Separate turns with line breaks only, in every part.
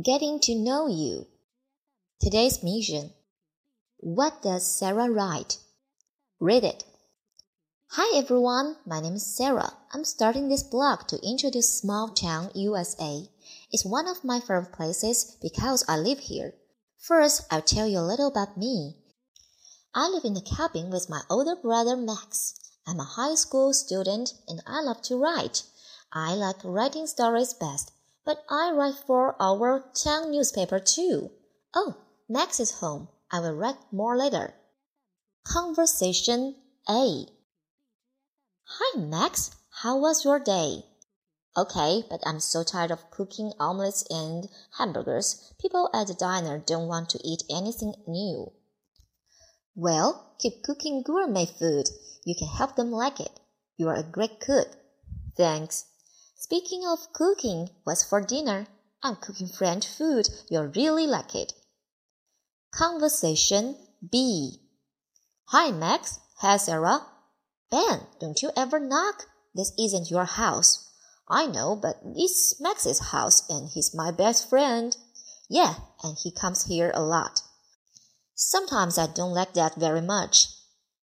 Getting to know you. Today's mission. What does Sarah write? Read it. Hi everyone, my name is Sarah. I'm starting this blog to introduce small town USA. It's one of my favorite places because I live here. First, I'll tell you a little about me. I live in a cabin with my older brother Max. I'm a high school student and I love to write. I like writing stories best, but I write for our town newspaper too. Oh, Max is home. I will write more later. Conversation A. Hi, Max. How was your day? Okay, but I'm so tired of cooking omelets and hamburgers. People at the diner don't want to eat anything new. Well, keep cooking gourmet food. You can help them like it. You are a great cook. Thanks. Speaking of cooking, what's for dinner? I'm cooking French food. You'll really like it. Conversation B. Hi, Max. Hi, Sarah. Ben, don't you ever knock? This isn't your house. I know, but it's Max's house and he's my best friend. Yeah, and he comes here a lot. Sometimes I don't like that very much.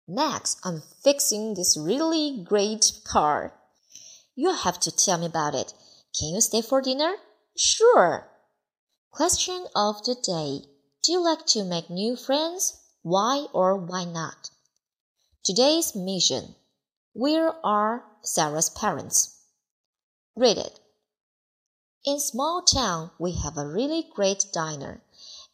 Max, I'm fixing this really great car. You'll have to tell me about it. Can you stay for dinner? Sure. Question of the day. Do you like to make new friends? Why or why not? Today's mission. Where are Sarah's parents? Read it. In small town, we have a really great diner.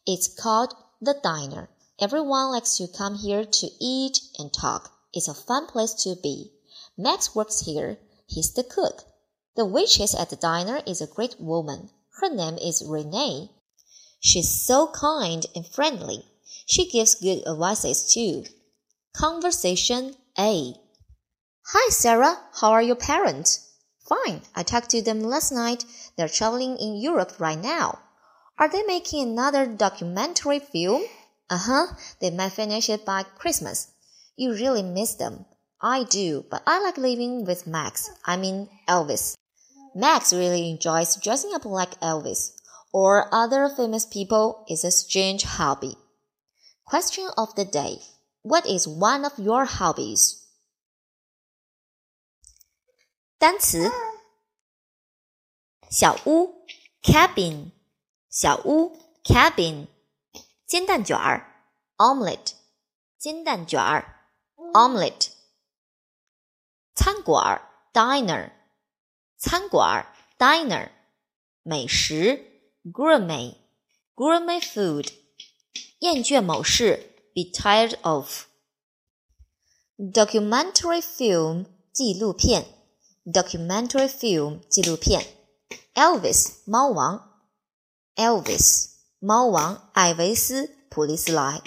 It's called the diner. Everyone likes to come here to eat and talk. It's a fun place to be. Max works here. He's the cook. The waitress at the diner is a great woman. Her name is Renee. She's so kind and friendly. She gives good advices too. Conversation A. Hi, Sarah. How are your parents? Fine. I talked to them last night. They're traveling in Europe right now. Are they making another documentary film? Uh huh. They might finish it by Christmas. You really miss them. I do, but I like living with Max. I mean, Elvis. Max really enjoys dressing up like Elvis or other famous people is a strange hobby. Question of the day. What is one of your hobbies? 单词小屋 cabin 小屋 cabin 煎蛋卷儿 omelette 煎蛋卷儿 omelette 餐馆 diner 餐馆 diner 美食 gourmet gourmet food 厌倦某事 be tired of documentary film 纪录片 documentary film 纪录片 Elvis 猫王 Elvis 猫王艾维斯普利斯莱